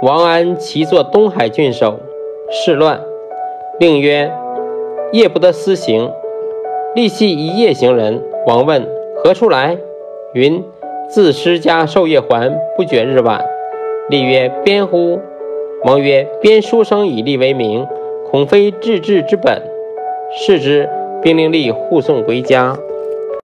王安其作东海郡守，事乱，令曰：“夜不得私行，立系一夜行人。”王问：“何处来？”云：“自师家授夜还，不觉日晚。”立曰：“边乎？”王曰：“边书生以利为名，恐非治治之本。”视之，兵令吏护送归家。